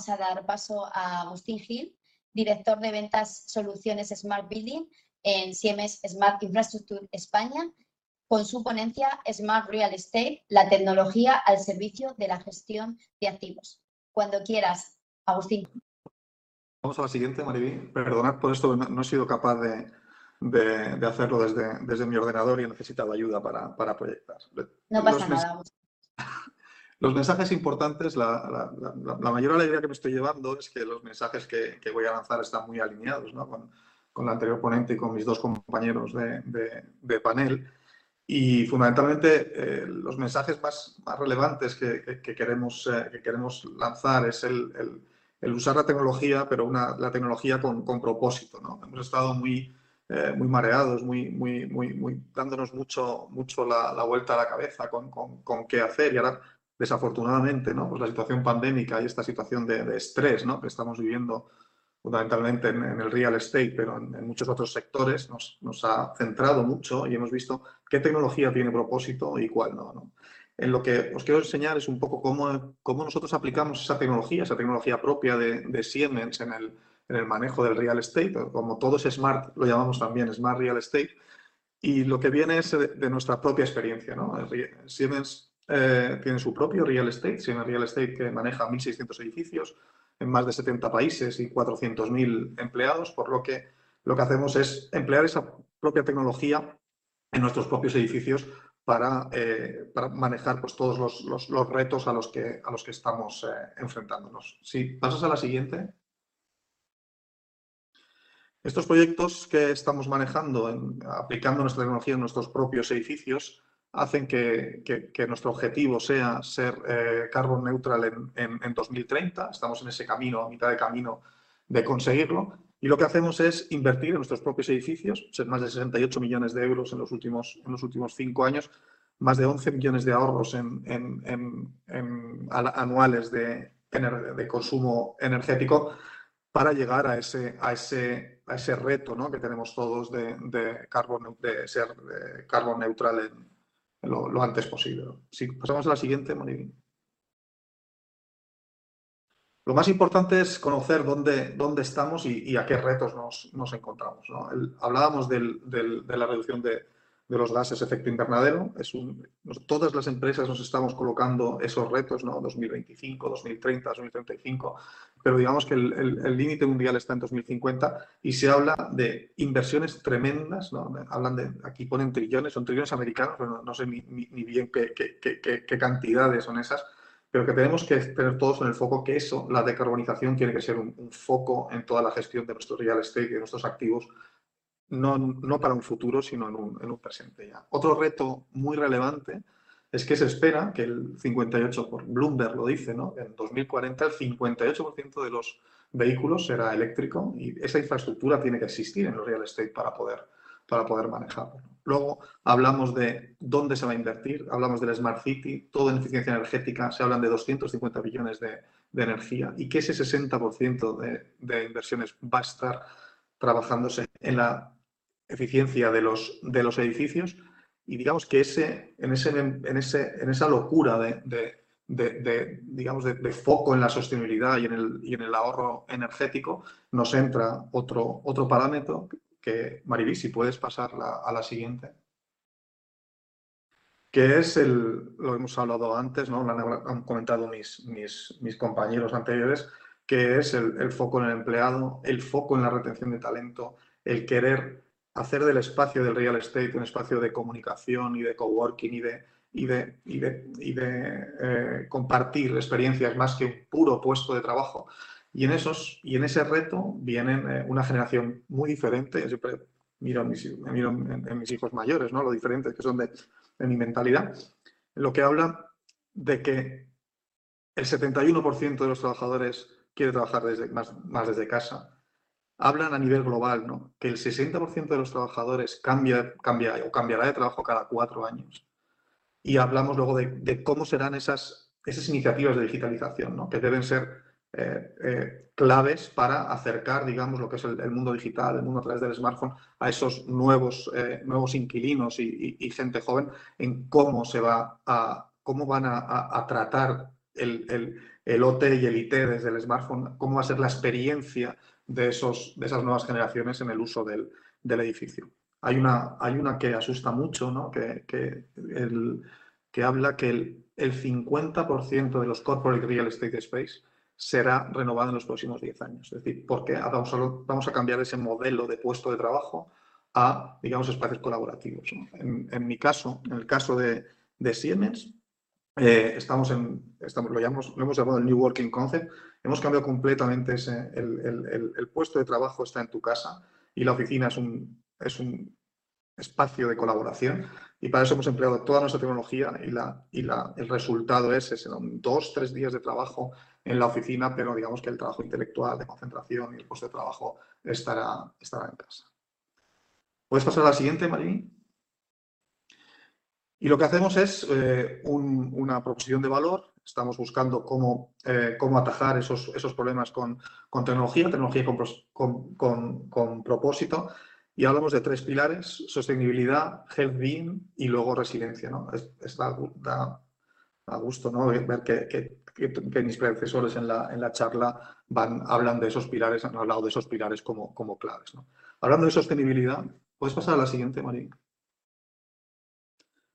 vamos a dar paso a Agustín Gil, director de ventas soluciones Smart Building en Siemens Smart Infrastructure España, con su ponencia Smart Real Estate, la tecnología al servicio de la gestión de activos. Cuando quieras, Agustín. Vamos a la siguiente, Mariví. Perdonad por esto, no, he sido capaz de, hacerlo desde, desde, mi ordenador y he necesitado ayuda para, proyectar. No pasa nada. Los mensajes importantes, la, mayor alegría que me estoy llevando es que los mensajes que, voy a lanzar están muy alineados con, con, la anterior ponente y con mis dos compañeros de, panel. Y fundamentalmente eh, los mensajes más, más relevantes que, queremos, eh, que queremos lanzar es el, el, usar la tecnología, pero una, la tecnología con, con propósito. ¿no? Hemos estado muy, eh, muy mareados, muy, muy, muy, dándonos mucho, mucho la, la vuelta a la cabeza con, con, con, qué hacer. Y ahora desafortunadamente, ¿no? Pues la situación pandémica y esta situación de, estrés ¿no? que estamos viviendo fundamentalmente en, el real estate, pero en, muchos otros sectores, nos, ha centrado mucho y hemos visto qué tecnología tiene propósito y cuál no. En lo que os quiero enseñar es un poco cómo, cómo nosotros aplicamos esa tecnología, esa tecnología propia de, de Siemens en el, en el manejo del real estate, como todo es smart, lo llamamos también smart real estate, y lo que viene es de, de nuestra propia experiencia. ¿no? Siemens eh, tiene su propio real estate, Siena Real Estate que maneja 1.600 edificios en más de 70 países y 400.000 empleados, por lo que lo que hacemos es emplear esa propia tecnología en nuestros propios edificios para, eh, para manejar pues, todos los, los, retos a los que, a los que estamos eh, enfrentándonos. Si pasas a la siguiente. Estos proyectos que estamos manejando, aplicando nuestra tecnología en nuestros propios edificios, hacen que, nuestro objetivo sea ser eh, carbon neutral en, 2030. Estamos en ese camino, a mitad de camino de conseguirlo. Y lo que hacemos es invertir en nuestros propios edificios, más de 68 millones de euros en los últimos, en los últimos cinco años, más de 11 millones de ahorros en, anuales de, de, consumo energético para llegar a ese, a ese, a ese reto ¿no? que tenemos todos de, de, de ser carbon neutral en, lo, antes posible. Si pasamos a la siguiente, Monivín. Lo más importante es conocer dónde, dónde estamos y, a qué retos nos, encontramos. hablábamos de la reducción de, de los gases efecto invernadero. Es un, todas las empresas nos estamos colocando esos retos, ¿no? 2025, 2030, 2035, pero digamos que el límite mundial está en 2050 y se habla de inversiones tremendas, ¿no? Hablan de, aquí ponen trillones, son trillones americanos, pero no, sé ni, bien qué, qué, cantidades son esas, pero que tenemos que tener todos en el foco que eso, la decarbonización, tiene que ser un, un foco en toda la gestión de nuestro real estate de nuestros activos no, para un futuro, sino en un, presente ya. Otro reto muy relevante es que se espera que el 58, por Bloomberg lo dice, ¿no? en 2040 el 58% de los vehículos será eléctrico y esa infraestructura tiene que existir en el real estate para poder, para poder manejarlo. Luego hablamos de dónde se va a invertir, hablamos del Smart City, todo en eficiencia energética, se hablan de 250 billones de, energía y que ese 60% de, de inversiones va a estar trabajándose en la eficiencia de los, de los edificios y digamos que ese, en, ese, en, ese, en esa locura de, de, digamos, de, foco en la sostenibilidad y en, el, y en el ahorro energético, nos entra otro, otro parámetro que, si puedes pasar a la siguiente, que es el, lo hemos hablado antes, ¿no? lo han, comentado mis, mis, mis, compañeros anteriores, que es el, el foco en el empleado, el foco en la retención de talento, el querer hacer del espacio del real estate un espacio de comunicación y de coworking y de, y de, y de, y de eh, compartir experiencias más que un puro puesto de trabajo. Y en, esos, y en ese reto vienen eh, una generación muy diferente. Yo siempre miro, miro en, mis hijos mayores, ¿no? lo diferentes que son de, de mi mentalidad, lo que habla de que el 71% de los trabajadores quiere trabajar más, más desde casa, hablan a nivel global, ¿no? que el 60% de los trabajadores cambia, cambia o cambiará de trabajo cada cuatro años. Y hablamos luego de, cómo serán esas, esas iniciativas de digitalización, ¿no? que deben ser eh, eh, claves para acercar, digamos, lo que es el, mundo digital, el mundo a través del smartphone, a esos nuevos, eh, nuevos inquilinos y, gente joven, en cómo se va a, cómo van a, tratar el, el, OT y el IT desde el smartphone, cómo va a ser la experiencia de, esos, de esas nuevas generaciones en el uso del, edificio. Hay una, hay una que asusta mucho, ¿no? que, que, el, que habla que el, el 50% de los corporate real estate space será renovado en los próximos 10 años. Es decir, porque vamos a, vamos a cambiar ese modelo de puesto de trabajo a, digamos, espacios colaborativos. En, mi caso, en el caso de, Siemens, eh, estamos en, estamos, lo, llamamos, lo hemos llamado el New Working Concept, hemos cambiado completamente ese, el, el, puesto de trabajo está en tu casa y la oficina es un, es un espacio de colaboración y para eso hemos empleado toda nuestra tecnología y, la, y la, el resultado es, es dos, tres días de trabajo en la oficina, pero digamos que el trabajo intelectual, de concentración y el puesto de trabajo estará, estará en casa. ¿Puedes pasar a la siguiente, Marín? Y lo que hacemos es eh, una proposición de valor. Estamos buscando cómo, eh, cómo atajar esos, esos problemas con, con tecnología, tecnología con, con, con, propósito. Y hablamos de tres pilares, sostenibilidad, health being y luego resiliencia. ¿no? Es, da, a gusto ¿no? ver que, que, que, mis predecesores en la, en la charla van, hablan de esos pilares, han hablado de esos pilares como, como claves. Hablando de sostenibilidad, ¿Puedes pasar a la siguiente, Marín?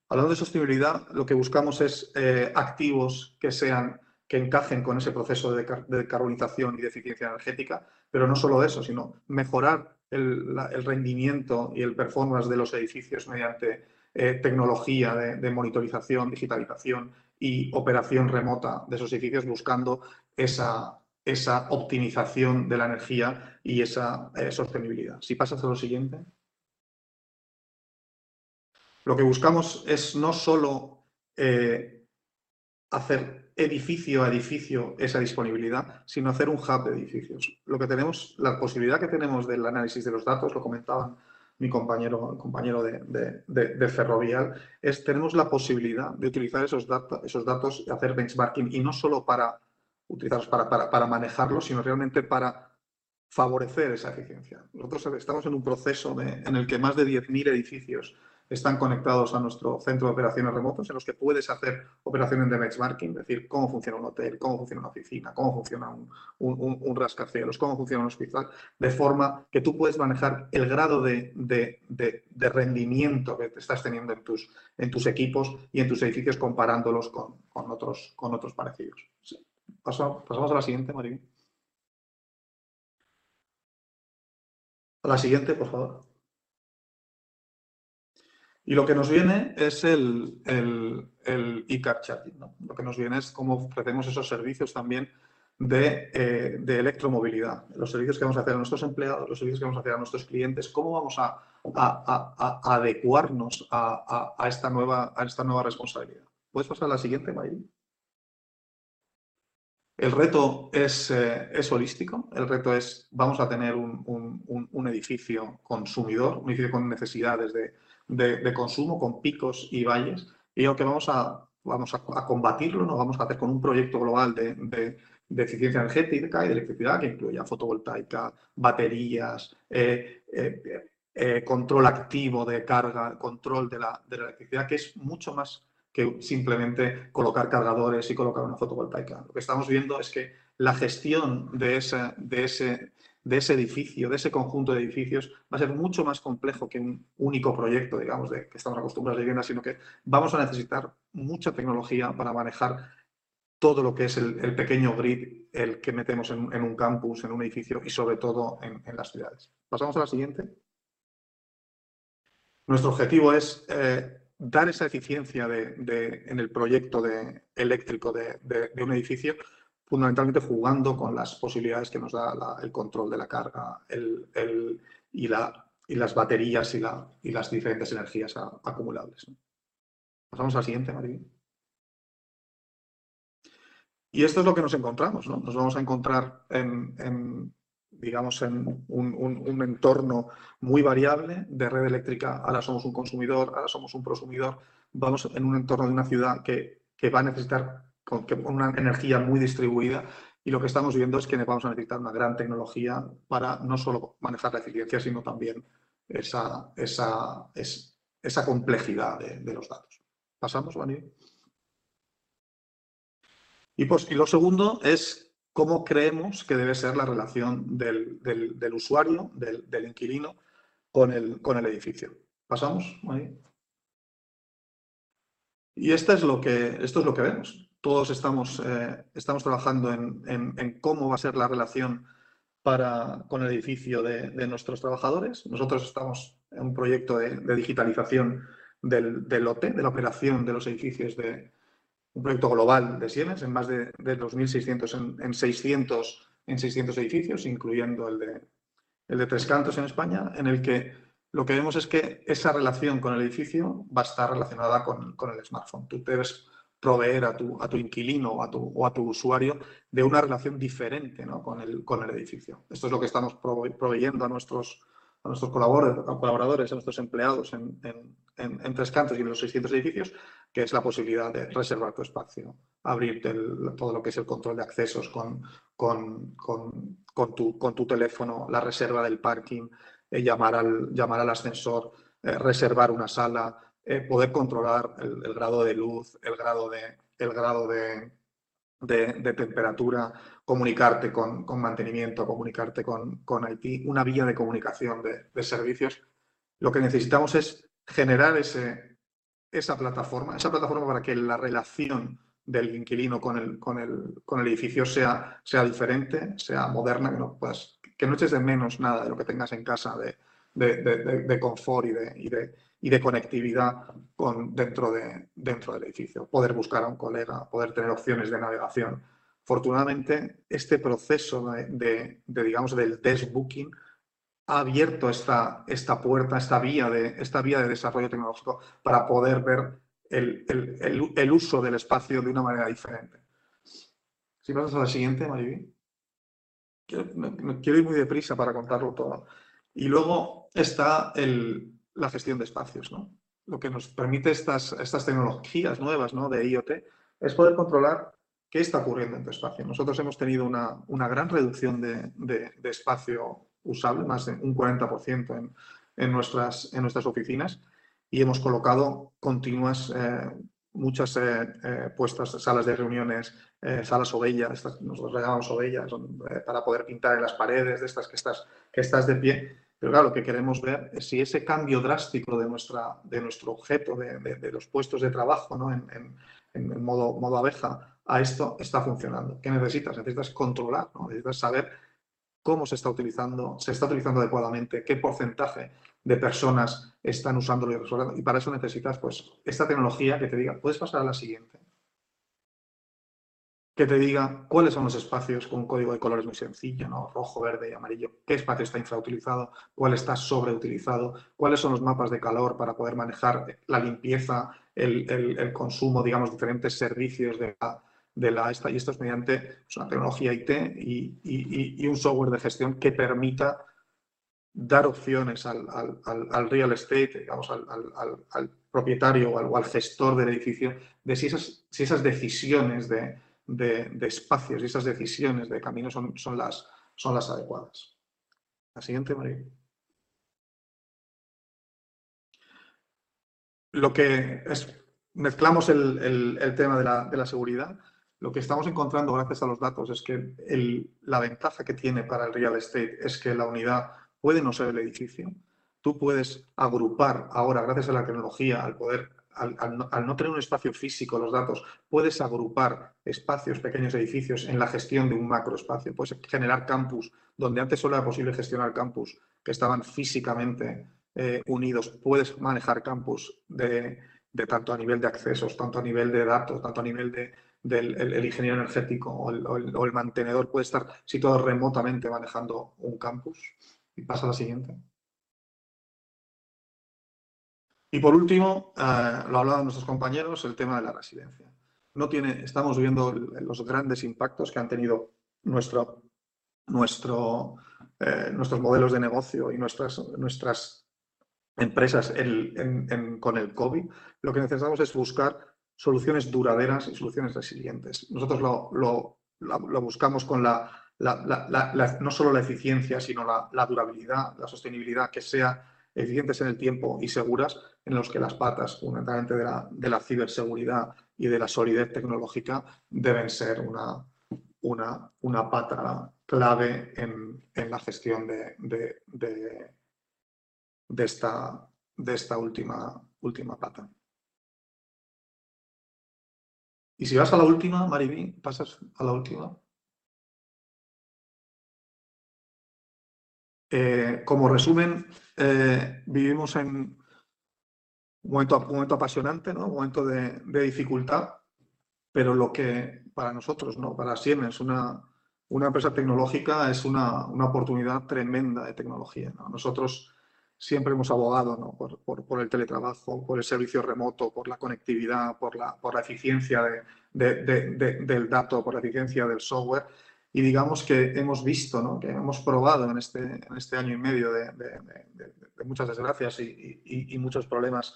Hablando de sostenibilidad, lo que buscamos es eh, activos que sean que encajen con ese proceso de, decarbonización y de eficiencia energética, pero no solo eso, sino mejorar el, rendimiento y el performance de los edificios mediante eh, tecnología de, monitorización, digitalización y operación remota de esos edificios, buscando esa, esa optimización de la energía y esa eh, sostenibilidad. Si pasas a lo siguiente. Lo que buscamos es no solo eh, hacer edificio a edificio esa disponibilidad, sino hacer un hub de edificios. Lo que tenemos, la posibilidad que tenemos del análisis de los datos, lo comentaban mi compañero, compañero de, Ferrovial, es tenemos la posibilidad de utilizar esos, esos datos y hacer benchmarking y no solo para utilizarlos para, para manejarlos, sino realmente para favorecer esa eficiencia. Nosotros estamos en un proceso en el que más de 10.000 edificios están conectados a nuestro centro de operaciones remotos en los que puedes hacer operaciones de benchmarking, es decir, cómo funciona un hotel, cómo funciona una oficina, cómo funciona un, un, rascacielos, cómo funciona un hospital, de forma que tú puedes manejar el grado de, rendimiento que estás teniendo en tus, en tus equipos y en tus edificios comparándolos con, otros, con otros parecidos. pasamos a la siguiente, María. A la siguiente, por favor. Y lo que nos viene es el, el, el e-car charging. Lo que nos viene es cómo ofrecemos esos servicios también de, eh, de, electromovilidad, los servicios que vamos a hacer a nuestros empleados, los servicios que vamos a hacer a nuestros clientes, cómo vamos a, a, a adecuarnos a, esta nueva, a esta nueva responsabilidad. ¿Puedes pasar a la siguiente, Mayri? El reto es, eh, es, holístico, el reto es, vamos a tener un, un, un edificio consumidor, un edificio con necesidades de, de, consumo con picos y valles y lo que vamos a, vamos a, combatirlo, lo vamos a hacer con un proyecto global de, eficiencia energética y de electricidad que incluya fotovoltaica, baterías, eh, eh, control activo de carga, control de la, de la electricidad, que es mucho más que simplemente colocar cargadores y colocar una fotovoltaica. Lo que estamos viendo es que la gestión de, de ese de ese edificio, de ese conjunto de edificios, va a ser mucho más complejo que un único proyecto, digamos, de que estamos acostumbrados a viviendas, sino que vamos a necesitar mucha tecnología para manejar todo lo que es el, pequeño grid, el que metemos en, un campus, en un edificio y sobre todo en, las ciudades. Pasamos a la siguiente. Nuestro objetivo es eh, dar esa eficiencia en el proyecto de, eléctrico de, un edificio fundamentalmente jugando con las posibilidades que nos da el control de la carga y, las baterías y, las diferentes energías acumulables. Pasamos al siguiente, María. Y esto es lo que nos encontramos. Nos vamos a encontrar en, digamos, en un, entorno muy variable de red eléctrica. Ahora somos un consumidor, ahora somos un prosumidor. Vamos en un entorno de una ciudad que, que va a necesitar con, una energía muy distribuida y lo que estamos viendo es que vamos a necesitar una gran tecnología para no solo manejar la eficiencia, sino también esa, esa, esa complejidad de, los datos. ¿Pasamos, Vani? Y, pues, y lo segundo es cómo creemos que debe ser la relación del, usuario, del, inquilino, con el, con el edificio. ¿Pasamos? Y esto es lo que, esto es lo que vemos. Todos estamos, eh, estamos trabajando en, cómo va a ser la relación para, con el edificio de, nuestros trabajadores. Nosotros estamos en un proyecto de, digitalización del, del, de la operación de los edificios de, un proyecto global de Siemens en más de, de 2.600 en, 600, en 600 edificios, incluyendo el de, el de Tres Cantos en España, en el que lo que vemos es que esa relación con el edificio va a estar relacionada con, el smartphone. Tú debes proveer a tu, a tu inquilino o a tu, o a tu usuario de una relación diferente con, el, con el edificio. Esto es lo que estamos proveyendo a nuestros, a nuestros colaboradores, a nuestros empleados en, Tres Cantos y en los 600 edificios, que es la posibilidad de reservar tu espacio, abrir todo lo que es el control de accesos con, tu, teléfono, la reserva del parking, eh, llamar, al, ascensor, eh, reservar una sala, eh, poder controlar el, grado de luz, el grado de, el grado de, de, temperatura, comunicarte con, con, mantenimiento, comunicarte con, con IT, una vía de comunicación de, servicios. Lo que necesitamos es generar ese, esa plataforma, esa plataforma para que la relación del inquilino con el, con el, con el edificio sea, sea diferente, sea moderna, que no, pues, que no eches de menos nada de lo que tengas en casa de, de, de, confort y de, y de conectividad con, dentro, de, dentro del edificio. Poder buscar a un colega, poder tener opciones de navegación. Afortunadamente, este proceso de, digamos, del desk booking ha abierto esta, esta puerta, esta vía, de, esta vía de desarrollo tecnológico para poder ver el, el, el, uso del espacio de una manera diferente. Si pasas a la siguiente, Mariby. Quiero, quiero ir muy deprisa para contarlo todo. Y luego está la gestión de espacios. ¿no? Lo que nos permite estas, estas tecnologías nuevas ¿no? de IoT es poder controlar qué está ocurriendo en tu espacio. Nosotros hemos tenido una, una gran reducción de, de, espacio usable, más de un 40% en, en, nuestras, en nuestras oficinas y hemos colocado continuas, eh, muchas eh, eh, puestas, salas de reuniones, salas ovella, estas, nosotros llamamos ovellas, para poder pintar en las paredes de estas que estás, que estás de pie. Pero claro, lo que queremos ver es si ese cambio drástico de, nuestra, de nuestro objeto, de, de, los puestos de trabajo ¿no? en, en, modo, modo abeja, a esto está funcionando. ¿Qué necesitas? Necesitas controlar, ¿no? necesitas saber cómo se está utilizando, se está utilizando adecuadamente, qué porcentaje de personas están usándolo y resolviendo. Y para eso necesitas pues, esta tecnología que te diga, puedes pasar a la siguiente. Que te diga cuáles son los espacios con un código de colores muy sencillo, ¿no? rojo, verde y amarillo, qué espacio está infrautilizado, cuál está sobreutilizado, cuáles son los mapas de calor para poder manejar la limpieza, el, el consumo, digamos, diferentes servicios de la, de la esta, y esto es mediante pues, una tecnología IT y, un software de gestión que permita dar opciones al, real estate, digamos, al, propietario o al, gestor del edificio, de si esas, si esas decisiones de, espacios y esas decisiones de camino son, son, las, son las adecuadas. La siguiente, María. Lo que es, mezclamos el, tema de la seguridad lo que estamos encontrando gracias a los datos es que la ventaja que tiene para el real estate es que la unidad puede no ser el edificio. Tú puedes agrupar ahora, gracias a la tecnología, al poder, al, no, tener un espacio físico, los datos, puedes agrupar espacios, pequeños edificios en la gestión de un macroespacio. Puedes generar campus donde antes solo era posible gestionar campus que estaban físicamente eh, unidos. Puedes manejar campus de, tanto a nivel de accesos, tanto a nivel de datos, tanto a nivel de, del el, ingeniero energético o el, mantenedor puede estar situado remotamente manejando un campus. Y pasa a la siguiente. Y por último, eh, lo hablaban nuestros compañeros, el tema de la residencia. No tiene, estamos viendo los grandes impactos que han tenido nuestro, nuestro, eh, nuestros modelos de negocio y nuestras, nuestras empresas con el COVID. Lo que necesitamos es buscar soluciones duraderas y soluciones resilientes. Nosotros lo, lo, buscamos con la, no solo la eficiencia, sino la, durabilidad, la sostenibilidad, que sea eficientes en el tiempo y seguras, en los que las patas, fundamentalmente de la, de la ciberseguridad y de la solidez tecnológica deben ser una, una, una pata clave en, la gestión de, de, esta, de esta última, última pata. Y si vas a la última, Mariví, pasas a la última. Eh, como resumen, eh, vivimos en un momento, momento apasionante, ¿no? un momento de, dificultad, pero lo que para nosotros, ¿no? para Siemens, una, una empresa tecnológica es una, una, oportunidad tremenda de tecnología. Nosotros siempre hemos abogado por, el teletrabajo, por el servicio remoto, por la conectividad, por la, por la eficiencia del dato, por la eficiencia del software. Y digamos que hemos visto, que hemos probado en este, en este año y medio de, muchas desgracias y, muchos problemas,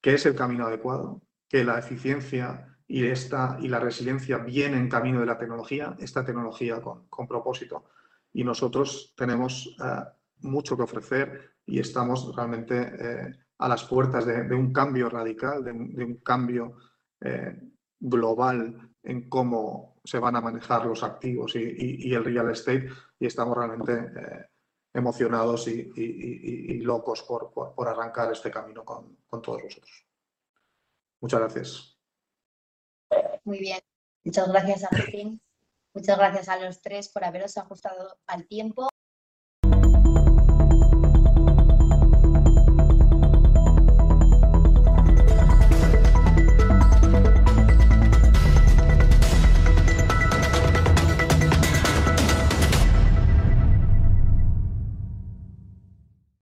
que es el camino adecuado, que la eficiencia y, esta, y la resiliencia vienen en camino de la tecnología, esta tecnología con, propósito. Y nosotros tenemos eh, mucho que ofrecer y estamos realmente eh, a las puertas de, un cambio radical, de, un cambio eh, global en cómo se van a manejar los activos y, el real estate y estamos realmente eh, emocionados y, locos por, arrancar este camino con, con todos vosotros. Muchas gracias. Muy bien. Muchas gracias a Martín. Muchas gracias a los tres por haberos ajustado al tiempo.